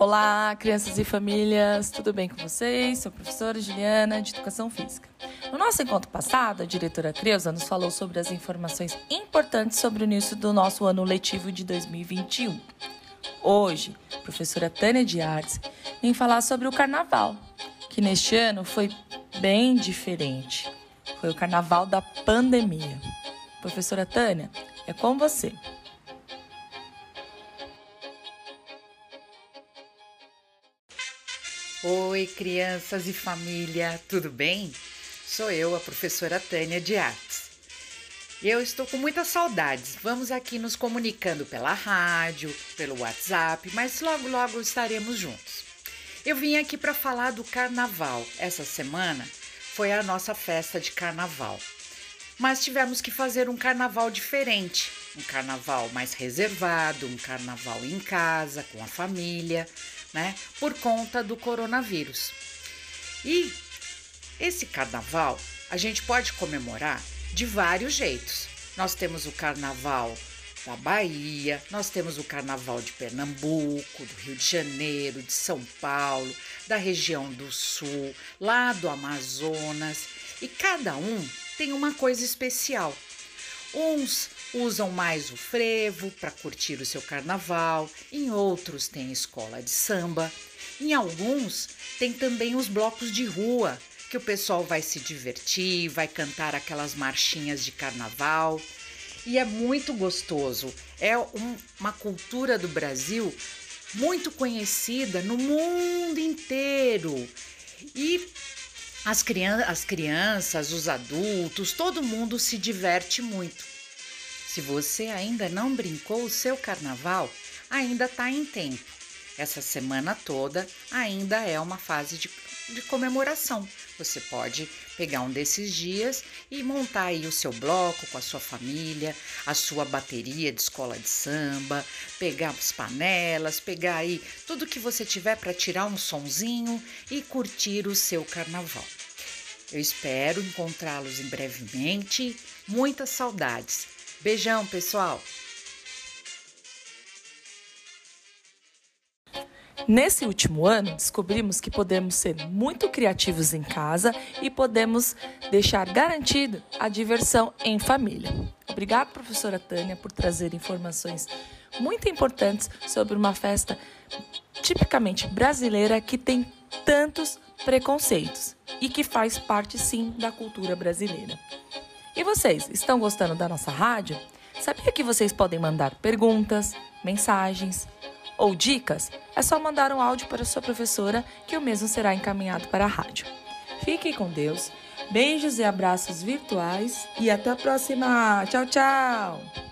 Olá, crianças e famílias, tudo bem com vocês? Sou a professora Juliana, de Educação Física. No nosso encontro passado, a diretora Creuza nos falou sobre as informações importantes sobre o início do nosso ano letivo de 2021. Hoje, a professora Tânia de Artes vem falar sobre o carnaval, que neste ano foi bem diferente. Foi o carnaval da pandemia. Professora Tânia, é com você. Oi, crianças e família, tudo bem? Sou eu, a professora Tânia de Artes. Eu estou com muitas saudades. Vamos aqui nos comunicando pela rádio, pelo WhatsApp, mas logo, logo estaremos juntos. Eu vim aqui para falar do carnaval. Essa semana foi a nossa festa de carnaval. Mas tivemos que fazer um carnaval diferente, um carnaval mais reservado, um carnaval em casa, com a família né? Por conta do coronavírus. E esse carnaval a gente pode comemorar de vários jeitos. Nós temos o carnaval da Bahia, nós temos o carnaval de Pernambuco, do Rio de Janeiro, de São Paulo, da região do Sul, lá do Amazonas, e cada um tem uma coisa especial. Uns usam mais o frevo para curtir o seu carnaval, em outros tem escola de samba, em alguns tem também os blocos de rua, que o pessoal vai se divertir, vai cantar aquelas marchinhas de carnaval. E é muito gostoso. É um, uma cultura do Brasil muito conhecida no mundo inteiro. E as, crianças, as crianças, os adultos, todo mundo se diverte muito. Se você ainda não brincou o seu carnaval, ainda está em tempo. Essa semana toda ainda é uma fase de, de comemoração. Você pode pegar um desses dias e montar aí o seu bloco com a sua família, a sua bateria de escola de samba, pegar as panelas, pegar aí tudo que você tiver para tirar um sonzinho e curtir o seu carnaval. Eu espero encontrá-los em brevemente. Muitas saudades. Beijão, pessoal! Nesse último ano, descobrimos que podemos ser muito criativos em casa e podemos deixar garantido a diversão em família. Obrigada, professora Tânia, por trazer informações muito importantes sobre uma festa tipicamente brasileira que tem tantos preconceitos e que faz parte sim da cultura brasileira. E vocês, estão gostando da nossa rádio? Sabia que vocês podem mandar perguntas, mensagens ou dicas? É só mandar um áudio para sua professora que o mesmo será encaminhado para a rádio. Fiquem com Deus, beijos e abraços virtuais e até a próxima! Tchau, tchau!